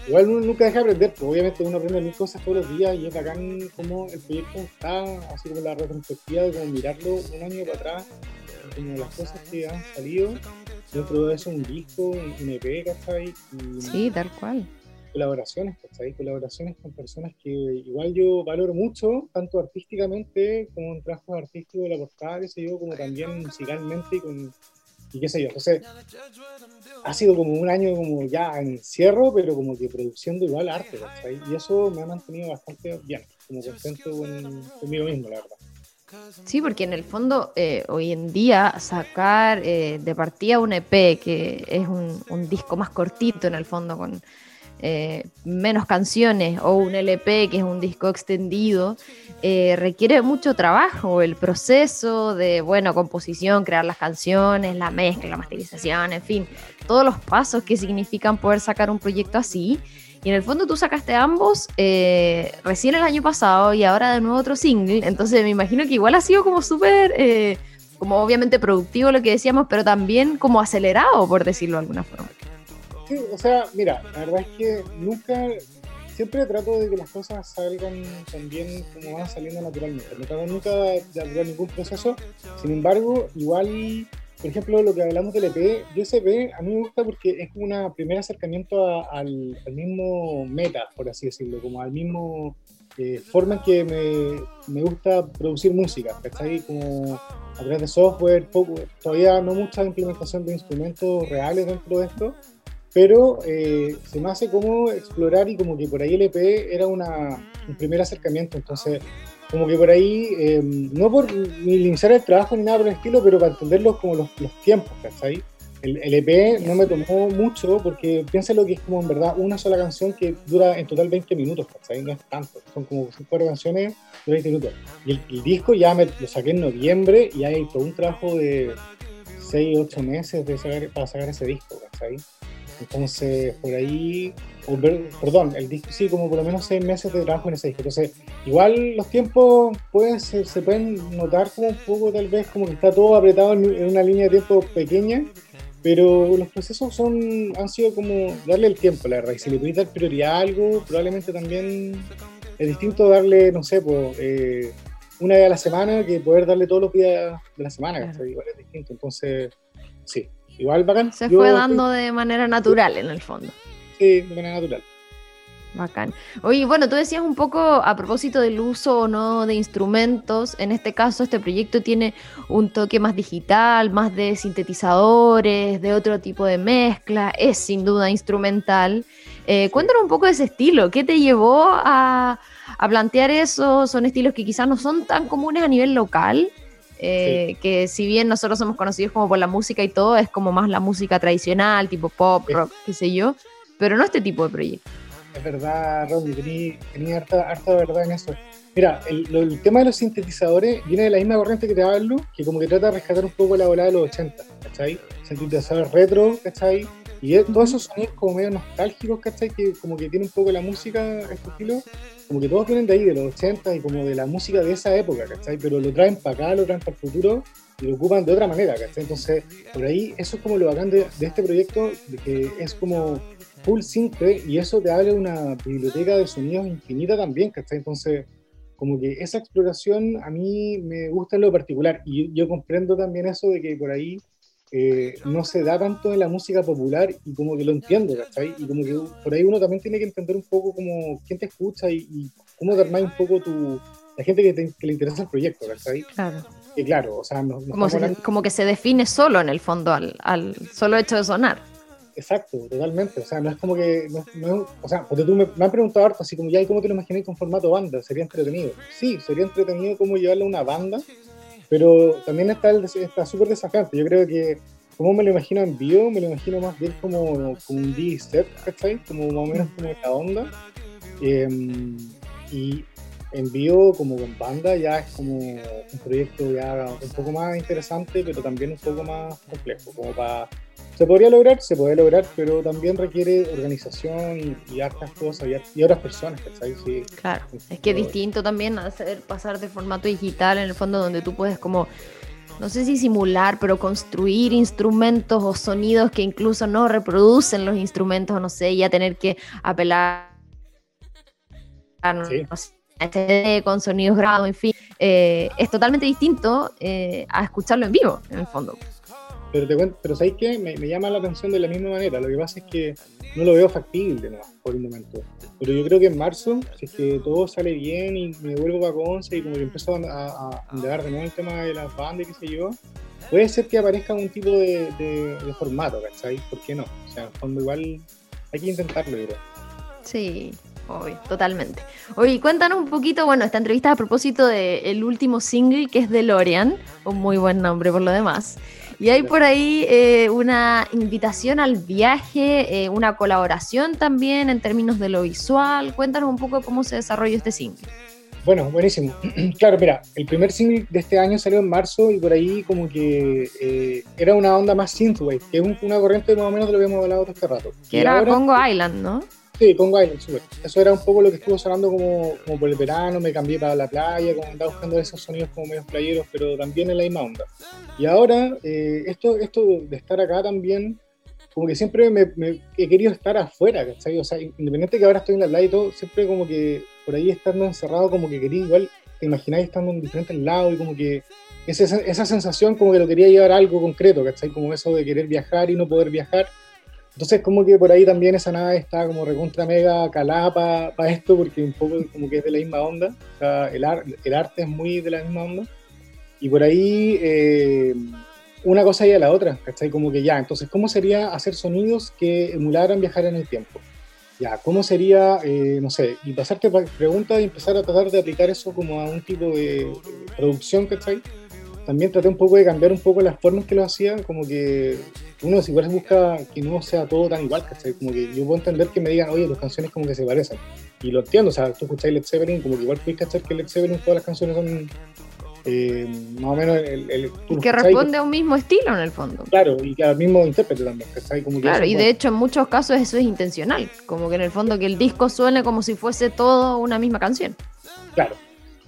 igual uno nunca deja de aprender, pues obviamente uno aprende mil cosas todos los días y es bacán como el proyecto está, así como la retrospectiva de como mirarlo un año para atrás, como las cosas que han salido, dentro de eso un disco, un EP, ¿cachai? Y Sí, tal cual. colaboraciones, ¿cachai? Colaboraciones con personas que igual yo valoro mucho, tanto artísticamente como en trabajos artísticos de la portada, qué sé yo, como también musicalmente y con y qué sé yo. Entonces, ha sido como un año como ya en encierro, pero como que produciendo igual arte. Y eso me ha mantenido bastante bien, como contento con, conmigo mismo, la verdad. Sí, porque en el fondo eh, hoy en día sacar eh, de partida un EP, que es un, un disco más cortito en el fondo, con eh, menos canciones, o un LP, que es un disco extendido, eh, requiere mucho trabajo, el proceso de, bueno, composición, crear las canciones, la mezcla, la masterización, en fin, todos los pasos que significan poder sacar un proyecto así. Y en el fondo tú sacaste ambos eh, recién el año pasado y ahora de nuevo otro single. Entonces me imagino que igual ha sido como súper, eh, como obviamente productivo lo que decíamos, pero también como acelerado, por decirlo de alguna forma. Sí, o sea, mira, la verdad es que nunca, siempre trato de que las cosas salgan también como van saliendo naturalmente. No trato nunca de apurar ningún proceso. Sin embargo, igual, por ejemplo, lo que hablamos del EP, yo ese EP a mí me gusta porque es como un primer acercamiento a- al, al mismo meta, por así decirlo, como al mismo eh, forma en que me, me gusta producir música, ¿cachai? Como a través de software, todavía no mucha implementación de instrumentos reales dentro de esto, pero eh, se me hace como explorar y como que por ahí el EP era una, un primer acercamiento, entonces como que por ahí, eh, no por ni el trabajo ni nada por el estilo, pero para entenderlos como los, los tiempos, ¿cachai? El, el EP no me tomó mucho porque piénsalo que es como en verdad una sola canción que dura en total 20 minutos, ¿cachai? No es tanto, son como 5 canciones de 20 minutos. Y el, el disco ya me lo saqué en noviembre y hay todo un trabajo de 6, 8 meses de sacar- para sacar ese disco, ¿cachai? Entonces, por ahí, perdón, el disco sí, como por lo menos 6 meses de trabajo en ese disco. Entonces, igual los tiempos pueden, se, se pueden notar como un poco, tal vez, como que está todo apretado en, en una línea de tiempo pequeña, pero los procesos son han sido como darle el tiempo, la verdad. Y si le podéis dar prioridad a algo, probablemente también es distinto darle, no sé, pues, eh, una vez a la semana que poder darle todos los días de la semana. Igual es distinto. Entonces, sí, igual bacán. Se Yo fue estoy- dando de manera natural en el fondo. Sí, de manera natural. Bacán. Oye, bueno, tú decías un poco a propósito del uso o no de instrumentos. En este caso, este proyecto tiene un toque más digital, más de sintetizadores, de otro tipo de mezcla. Es sin duda instrumental. Eh, cuéntanos un poco de ese estilo. ¿Qué te llevó a, a plantear eso? Son estilos que quizás no son tan comunes a nivel local. Eh, Que si bien nosotros somos conocidos como por la música y todo, es como más la música tradicional, tipo pop, Sí. rock, qué sé yo. Pero no este tipo de proyectos. Es verdad, Ronnie, tenía, harta, harta verdad en eso. Mira, el, el tema de los sintetizadores viene de la misma corriente que te hablo, que como que trata de rescatar un poco la volada de los 80, ¿cachai? Sintetizadores retro, ¿cachai? Y es- todos esos sonidos como medio nostálgicos, ¿cachai? Que como que tiene un poco la música, este estilo, como que todos vienen de ahí, de los 80 y como de la música de esa época, ¿cachai? Pero lo traen para acá, lo traen para el futuro y lo ocupan de otra manera, ¿cachai? Entonces, por ahí, eso es como lo bacán de, de este proyecto, de que es como full simple y eso te abre una biblioteca de sonidos infinita también, ¿cachai? Entonces, como que esa exploración a mí me gusta en lo particular y yo comprendo también eso de que por ahí eh, no se da tanto en la música popular y como que lo entiendo, ¿cachai? Y como que por ahí uno también tiene que entender un poco como quién te escucha y, y cómo te un poco tu, la gente que, te- que le interesa el proyecto, ¿cachai? Claro. Que claro, o sea, Como, estamos se- hablando- como que se define solo en el fondo al, al solo hecho de sonar. Exacto, totalmente. O sea, no es como que. No, no- o sea, porque tú me, me han preguntado harto, así como, ya, ¿y cómo te lo imagináis con formato banda? ¿Sería entretenido? Sí, sería entretenido como llevarlo a una banda, pero también está está súper desafiante. Yo creo que, como me lo imagino en vivo, me lo imagino más bien como, como un DJ set, ¿cachai? Como más o menos como la onda. Em, y en vivo, como con banda, ya es como un proyecto ya un poco más interesante, pero también un poco más complejo, como para se podría lograr, se puede lograr, pero también requiere organización y, hartas cosas y, otras personas, ¿cachai? Sí, Claro. Es que es distinto también hacer pasar de formato digital en el fondo donde tú puedes como no sé si simular, pero construir instrumentos o sonidos que incluso no reproducen los instrumentos, no sé, ya tener que apelar a no Sí. sé, HD con sonidos grabados, en fin, eh, es totalmente distinto eh, a escucharlo en vivo, en el fondo. Pero te cuento, pero ¿sabes qué? Me, me llama la atención de la misma manera. Lo que pasa es que no lo veo factible ¿no? por el momento. Pero yo creo que en marzo, si es que todo sale bien y me vuelvo para Conce y como que empiezo a, a, a indagar de nuevo el tema de las bandas y qué sé yo, puede ser que aparezca un tipo de, de, de formato, ¿cachai? ¿Por qué no? O sea, en el fondo igual hay que intentarlo, yo creo. Sí, obvio, totalmente. Oye, cuéntanos un poquito, bueno, esta entrevista a propósito del último single que es DeLorean, un muy buen nombre por lo demás. Y hay por ahí eh, una invitación al viaje, eh, una colaboración también en términos de lo visual. Cuéntanos un poco cómo se desarrolló este single. Bueno, buenísimo. <clears throat> claro, mira, el primer single de este año salió en marzo y por ahí como que eh, era una onda más synthwave, que es un- una corriente más o menos de lo que hemos hablado todo este rato. Que Y era ahora- Congo Island, ¿no? Sí, Congo Island, súper. Eso era un poco lo que estuvo sonando como, como por el verano, me cambié para la playa, como andaba buscando esos sonidos como medios playeros, pero también en la misma onda. Y ahora, eh, esto, esto de estar acá también, como que siempre me, me he querido estar afuera, ¿cachai? O sea, independiente que ahora estoy en la playa y todo, siempre como que por ahí estando encerrado, como que quería igual, te imagináis estando en diferentes lados y como que esa, esa sensación como que lo quería llevar a algo concreto, ¿cachai? Como eso de querer viajar y no poder viajar. Entonces como que por ahí también esa nave está como recontra mega calada para esto, porque un poco como que es de la misma onda, o sea, el, ar- el arte es muy de la misma onda, y por ahí eh, una cosa y a la otra, ¿cachai? Como que ya, entonces, ¿cómo sería hacer sonidos que emularan viajar en el tiempo? Ya, ¿cómo sería, eh, no sé, y pasarte pa- preguntas y empezar a tratar de aplicar eso como a un tipo de producción, ¿cachai? También traté un poco de cambiar un poco las formas que lo hacía, como que uno si igual busca que no sea todo tan igual, ¿cachai? Como que yo puedo entender que me digan, oye, las canciones como que se parecen. Y lo entiendo, o sea, tú escucháis Led Zeppelin, como que igual puedes cachar que Led Zeppelin todas las canciones son eh, más o menos el... el tú que responde a un mismo estilo en el fondo. Claro, y que al mismo intérprete también, ¿cachai? Como que Claro, y de hecho en muchos casos eso es intencional, como que en el fondo que el disco suene como si fuese todo una misma canción. Claro.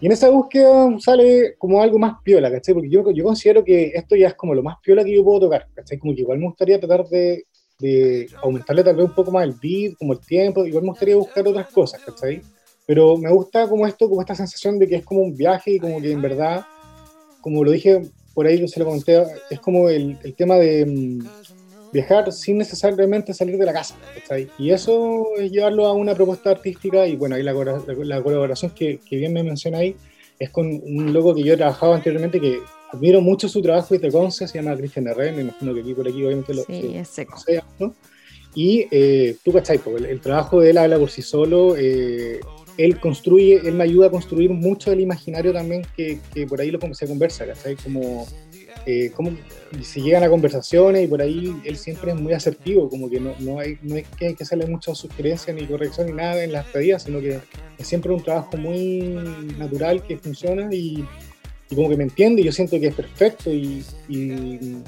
Y en esa búsqueda sale como algo más piola, ¿cachai? Porque yo, yo considero que esto ya es como lo más piola que yo puedo tocar, ¿cachai? Como que igual me gustaría tratar de, de aumentarle tal vez un poco más el beat, como el tiempo, igual me gustaría buscar otras cosas, ¿cachai? Pero me gusta como esto, como esta sensación de que es como un viaje y como que en verdad, como lo dije por ahí, se lo comenté, es como el, el tema de mm, viajar sin necesariamente salir de la casa, ¿cachai? Y eso es llevarlo a una propuesta artística y bueno, ahí la, cora- la colaboración que, que bien me menciona ahí es con un loco que yo he trabajado anteriormente que admiro mucho su trabajo y te Conce, se llama Cristian Herrera, me imagino que aquí por aquí obviamente lo, Sí, es seco. ¿no? Y eh, tú, ¿cachai? Porque el, el trabajo de él habla por sí solo. eh, él construye, él me ayuda a construir mucho del imaginario también que, que por ahí lo, se conversa, ¿cachai? Como, eh, como si llegan a conversaciones y por ahí él siempre es muy asertivo, como que no, no, hay, no es que hay que hacerle mucha sugerencia ni corrección ni nada en las pedidas, sino que es siempre un trabajo muy natural que funciona y, y como que me entiende y yo siento que es perfecto y, y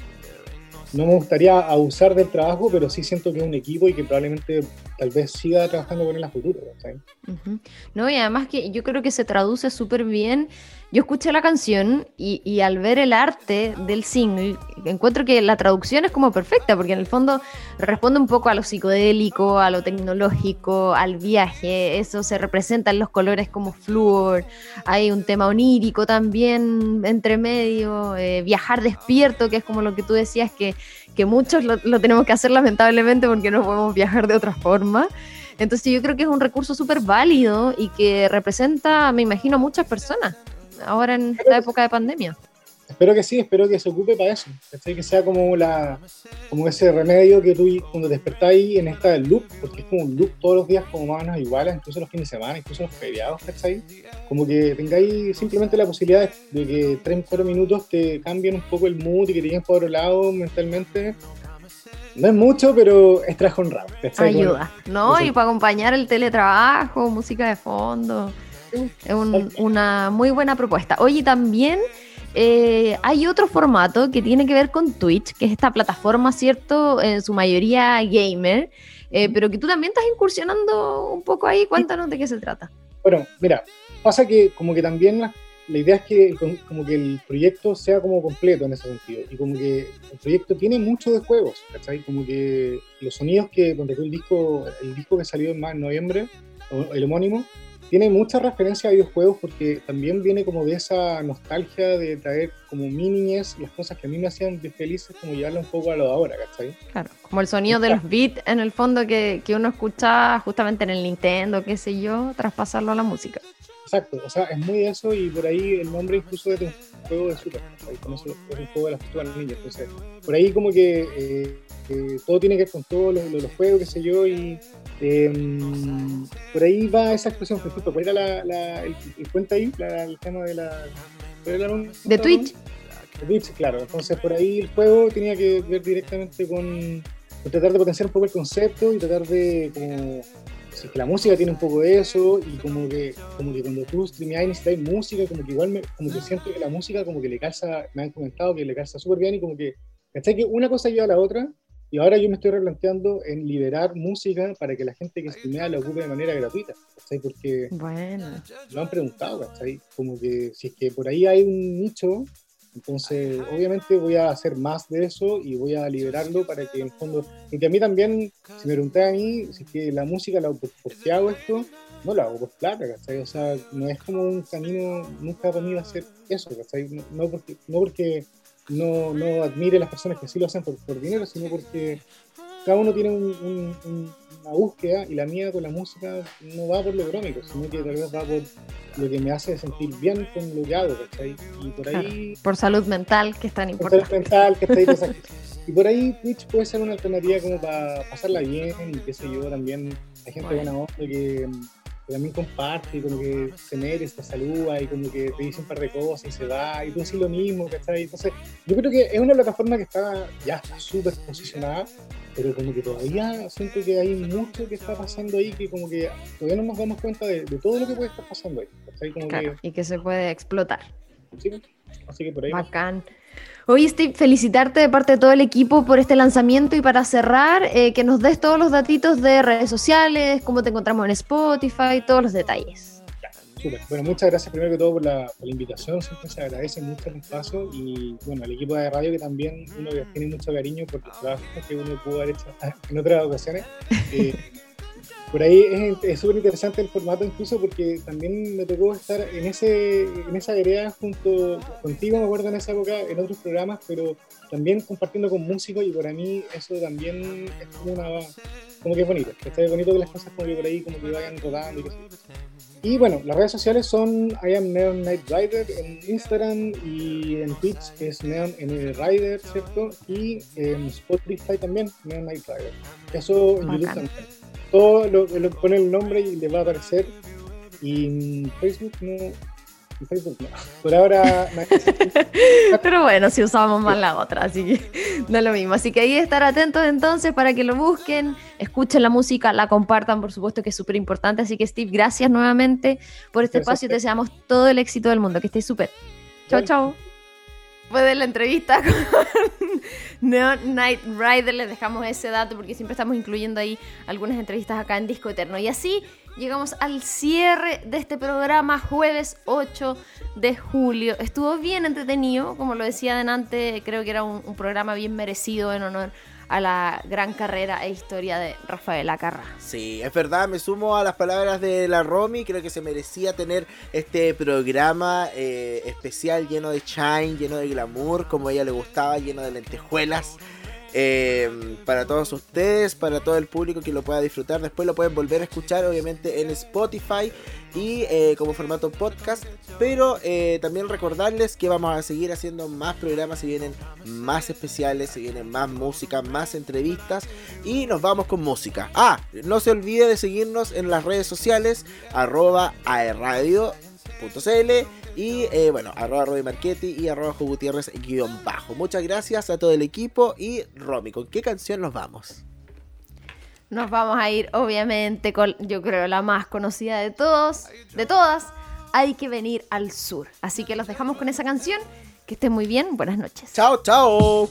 no me gustaría abusar del trabajo, pero sí siento que es un equipo y que probablemente tal vez siga trabajando con él a futuro. ¿cachai? Ujú. No, y además que yo creo que se traduce súper bien. Yo escuché la canción y, al ver el arte del single, encuentro que la traducción es como perfecta, porque en el fondo responde un poco a lo psicodélico, a lo tecnológico, al viaje. Eso se representa en los colores como flúor. Hay un tema onírico también entre medio. eh, viajar despierto, que es como lo que tú decías que, que muchos lo, lo tenemos que hacer lamentablemente porque no podemos viajar de otra forma. Entonces yo creo que es un recurso súper válido y que representa, me imagino, a muchas personas ahora en esta época de pandemia. Espero que sí, espero que se ocupe para eso. Que sea como la como ese remedio que tú cuando despertáis en esta loop, porque es como un loop todos los días como más o menos iguales, incluso los fines de semana, incluso los feriados, ¿cachai? Como que tengáis simplemente la posibilidad de que 3, 4 minutos te cambien un poco el mood y que te lleguen por otro lado mentalmente. No es mucho, pero es trabajo honrado. ¿cachai? Ayuda, ¿no? Y para acompañar el teletrabajo, música de fondo. Es un- una muy buena propuesta. Oye, también eh, hay otro formato que tiene que ver con Twitch, que es esta plataforma, ¿cierto? En su mayoría gamer, eh, pero que tú también estás incursionando un poco ahí. Cuéntanos de qué se trata. Bueno, mira, pasa que como que también la, la idea es que como que el proyecto sea como completo en ese sentido. Y como que el proyecto tiene mucho de juegos, ¿cachai? Como que los sonidos que, tú el disco, el disco que salió en más en noviembre, el homónimo, tiene mucha referencia a videojuegos porque también viene como de esa nostalgia de traer como mi niñez, las cosas que a mí me hacían de felices, como llevarlo un poco a lo de ahora, ¿cachai? Claro, como el sonido de los <laughs> beats en el fondo que, que uno escucha justamente en el Nintendo, qué sé yo, traspasarlo a la música. Exacto, o sea, es muy eso y por ahí el nombre incluso de un juego de Super. Con eso es un juego de las tortugas ninja, entonces por ahí como que eh, eh, todo tiene que ver con todos los, los- los juegos, qué sé yo, y eh, por ahí va esa expresión, por ejemplo, ¿cuál era la, la- el, el cuenta ahí? La- el tema de la... ¿cuál era el- De Twitch. de Twitch, claro, entonces por ahí el juego tenía que ver directamente con, con tratar de potenciar un poco el concepto y tratar de como si es que la música tiene un poco de eso y como que como que cuando tú streameas y necesitas música como que igual me, como que siento que la música como que le calza me han comentado que le calza súper bien y como que ¿cachai? que una cosa lleva a la otra y ahora yo me estoy replanteando en liberar música para que la gente que streamea la ocupe de manera gratuita ¿cachai? porque Bueno, lo han preguntado, ¿cachai? Como que si es que por ahí hay un nicho, entonces obviamente voy a hacer más de eso y voy a liberarlo para que en el fondo, porque a mí también, si me preguntan a mí, si es que la música, la, por, por qué hago esto, no lo hago por plata, ¿cachai? O sea, no es como un camino, nunca para mí va a ser eso, ¿cachai? No, no porque, no porque no, no admire las personas que sí lo hacen por, por dinero, sino porque cada uno tiene un- un- un- una búsqueda y la mía con la música no va por lo económico, sino que tal vez va por lo que me hace sentir bien con lo que hago, ¿cachai? Y por ahí, por salud mental, que es tan por salud importante. mental, ¿cachai? Exacto. <laughs> Y por ahí Twitch puede ser una alternativa como para pasarla bien y qué sé yo, también hay gente Bueno. buena onda que, que también comparte y como que se mete, te saluda y como que te dice un par de cosas y se va y tú haces lo mismo, ¿cachai? Entonces yo creo que es una plataforma que está ya está súper posicionada, pero como que todavía siento que hay mucho que está pasando ahí que como que todavía no nos damos cuenta de, de todo lo que puede estar pasando ahí. Como Claro, y que se puede explotar. que, sí, así que por ahí. Bacán. Oye, Steve, felicitarte de parte de todo el equipo por este lanzamiento y para cerrar, eh, que nos des todos los datitos de redes sociales, cómo te encontramos en Spotify, todos los detalles. Súper. Bueno, muchas gracias primero que todo por la, por la invitación, siempre se agradece mucho el espacio y bueno, al equipo de radio que también uno tiene mucho cariño por los trabajos que uno pudo haber hecho <laughs> en otras ocasiones. Eh, por ahí es- súper interesante el formato incluso porque también me tocó estar en, ese, en esa área junto contigo, me acuerdo en esa época, en otros programas, pero también compartiendo con músicos y para mí eso también es como una... como que es bonito, que es bonito que las cosas como que por ahí como que vayan rodando y yo. Y bueno, las redes sociales son I am Neon Night Rider en Instagram y en Twitch es Neon N Rider, ¿cierto? Y en Spotify también, Neon Night Rider. Eso en YouTube también. Todo lo, lo pone el nombre y le va a aparecer. Y Facebook no. En Facebook no. Por ahora. <laughs> Pero bueno, si usamos más la otra, así que no es lo mismo. Así que ahí estar atentos entonces para que lo busquen, escuchen la música, la compartan, por supuesto que es súper importante. Así que Steve, gracias nuevamente por este Gracias espacio. Te deseamos todo el éxito del mundo, que estés súper. Chao, chao. Fue de la entrevista <laughs> con Neon Night Rider. Les dejamos ese dato porque siempre estamos incluyendo ahí algunas entrevistas acá en Disco Eterno. Y así llegamos al cierre de este programa jueves 8 de julio. Estuvo bien entretenido, como lo decía adelante, creo que era un, programa bien merecido en honor la gran carrera e historia de Rafael Acarra. Sí, es verdad, me sumo a las palabras de la Romy, creo que se merecía tener este programa eh, especial lleno de shine, lleno de glamour, como a ella le gustaba, lleno de lentejuelas. Eh, para todos ustedes, para todo el público que lo pueda disfrutar. Después lo pueden volver a escuchar, obviamente, en Spotify y eh, como formato podcast. Pero eh, también recordarles que vamos a seguir haciendo más programas. Se vienen más especiales, se vienen más música, más entrevistas. Y nos vamos con música. Ah, no se olvide de seguirnos en las redes sociales, arroba aerradio.cl y eh, bueno, arroba Roy Marchetti y arroba Gutiérrez guion bajo. Muchas gracias a todo el equipo y Romy, ¿con qué canción nos vamos? Nos vamos a ir, obviamente, con yo creo la más conocida de todos, de todas. Hay que venir al sur. Así que los dejamos con esa canción. Que estén muy bien. Buenas noches. Chao, chao.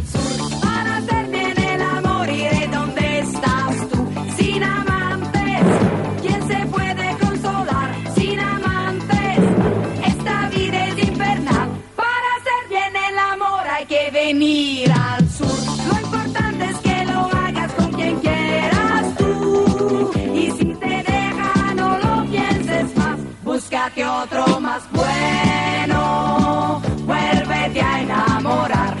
venir al sur. Lo importante es que lo hagas con quien quieras tú. Y si te deja, no lo pienses más. Búscate otro más bueno. Vuélvete a enamorar.